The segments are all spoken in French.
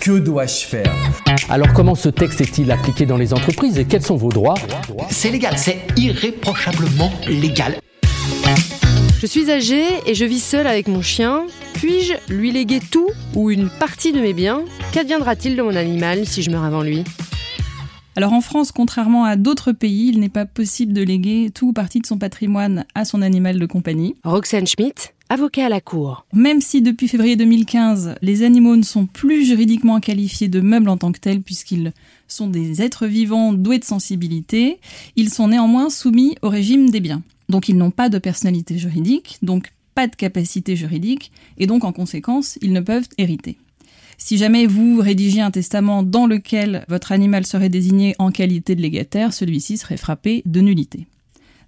Que dois-je faire Alors comment ce texte est-il appliqué dans les entreprises et quels sont vos droits C'est légal, c'est irréprochablement légal. Je suis âgée et je vis seule avec mon chien. Puis-je lui léguer tout ou une partie de mes biens? Qu'adviendra-t-il de mon animal si je meurs avant lui? Alors en France, contrairement à d'autres pays, il n'est pas possible de léguer tout ou partie de son patrimoine à son animal de compagnie. Roxane Schmidt, avocat à la Cour. Même si depuis février 2015, les animaux ne sont plus juridiquement qualifiés de meubles en tant que tels puisqu'ils sont des êtres vivants doués de sensibilité, ils sont néanmoins soumis au régime des biens. Donc ils n'ont pas de personnalité juridique, donc pas de capacité juridique, et donc en conséquence, ils ne peuvent hériter. Si jamais vous rédigiez un testament dans lequel votre animal serait désigné en qualité de légataire, celui-ci serait frappé de nullité.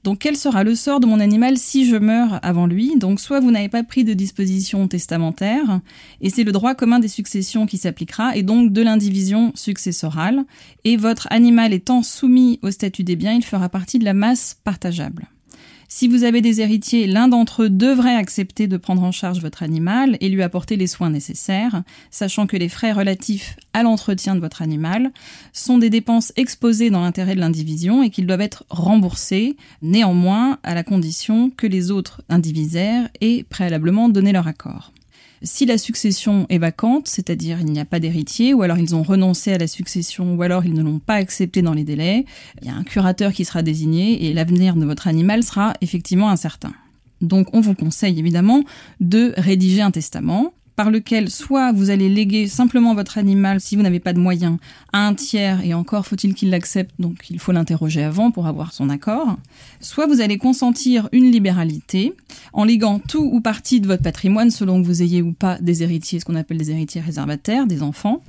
Donc quel sera le sort de mon animal si je meurs avant lui? Donc soit vous n'avez pas pris de disposition testamentaire, et c'est le droit commun des successions qui s'appliquera, et donc de l'indivision successorale, et votre animal étant soumis au statut des biens, il fera partie de la masse partageable. Si vous avez des héritiers, l'un d'entre eux devrait accepter de prendre en charge votre animal et lui apporter les soins nécessaires, sachant que les frais relatifs à l'entretien de votre animal sont des dépenses exposées dans l'intérêt de l'indivision et qu'ils doivent être remboursés, néanmoins à la condition que les autres indivisaires aient préalablement donné leur accord. Si la succession est vacante, c'est-à-dire il n'y a pas d'héritier, ou alors ils ont renoncé à la succession, ou alors ils ne l'ont pas accepté dans les délais, il y a un curateur qui sera désigné et l'avenir de votre animal sera effectivement incertain. Donc on vous conseille évidemment de rédiger un testament par lequel soit vous allez léguer simplement votre animal si vous n'avez pas de moyens à un tiers, et encore faut-il qu'il l'accepte, donc il faut l'interroger avant pour avoir son accord, soit vous allez consentir une libéralité en léguant tout ou partie de votre patrimoine, selon que vous ayez ou pas des héritiers, ce qu'on appelle des héritiers réservataires, des enfants,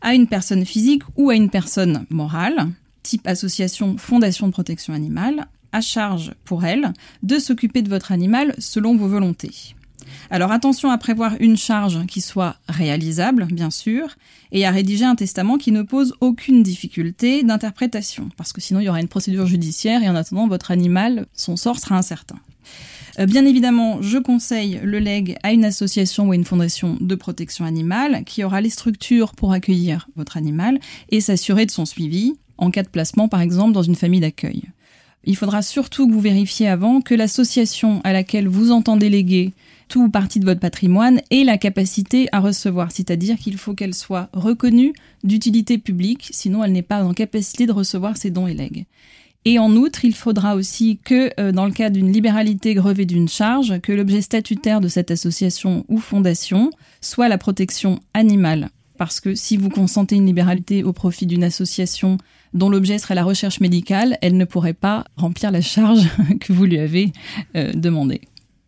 à une personne physique ou à une personne morale, type association, fondation de protection animale, à charge pour elle de s'occuper de votre animal selon vos volontés. Alors attention à prévoir une charge qui soit réalisable, bien sûr, et à rédiger un testament qui ne pose aucune difficulté d'interprétation, parce que sinon il y aura une procédure judiciaire et en attendant votre animal, son sort sera incertain. Euh, bien évidemment, je conseille le leg à une association ou à une fondation de protection animale qui aura les structures pour accueillir votre animal et s'assurer de son suivi en cas de placement par exemple dans une famille d'accueil. Il faudra surtout que vous vérifiez avant que l'association à laquelle vous entendez léguer tout ou partie de votre patrimoine ait la capacité à recevoir, c'est-à-dire qu'il faut qu'elle soit reconnue d'utilité publique, sinon elle n'est pas en capacité de recevoir ses dons et legs. Et en outre, il faudra aussi que, euh, dans le cas d'une libéralité grevée d'une charge, que l'objet statutaire de cette association ou fondation soit la protection animale. Parce que si vous consentez une libéralité au profit d'une association dont l'objet serait la recherche médicale, elle ne pourrait pas remplir la charge que vous lui avez euh, demandée.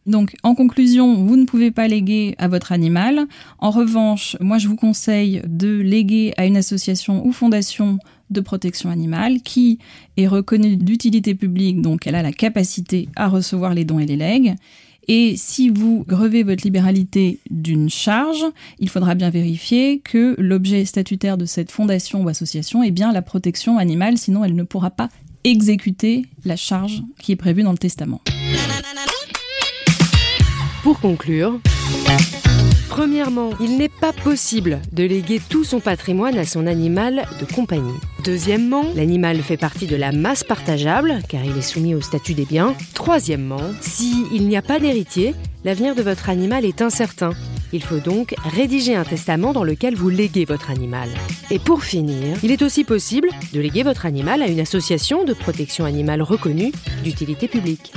Donc, en conclusion, vous ne pouvez pas léguer à votre animal. En revanche, moi, je vous conseille de léguer à une association ou fondation de protection animale qui est reconnue d'utilité publique, donc elle a la capacité à recevoir les dons et les legs. Et si vous grevez votre libéralité d'une charge, il faudra bien vérifier que l'objet statutaire de cette fondation ou association est bien la protection animale, sinon elle ne pourra pas exécuter la charge qui est prévue dans le testament. Pour conclure, premièrement, il n'est pas possible de léguer tout son patrimoine à son animal de compagnie. Deuxièmement, l'animal fait partie de la masse partageable car il est soumis au statut des biens. Troisièmement, s'il n'y a pas d'héritier, l'avenir de votre animal est incertain. Il faut donc rédiger un testament dans lequel vous léguez votre animal. Et pour finir, il est aussi possible de léguer votre animal à une association de protection animale reconnue d'utilité publique.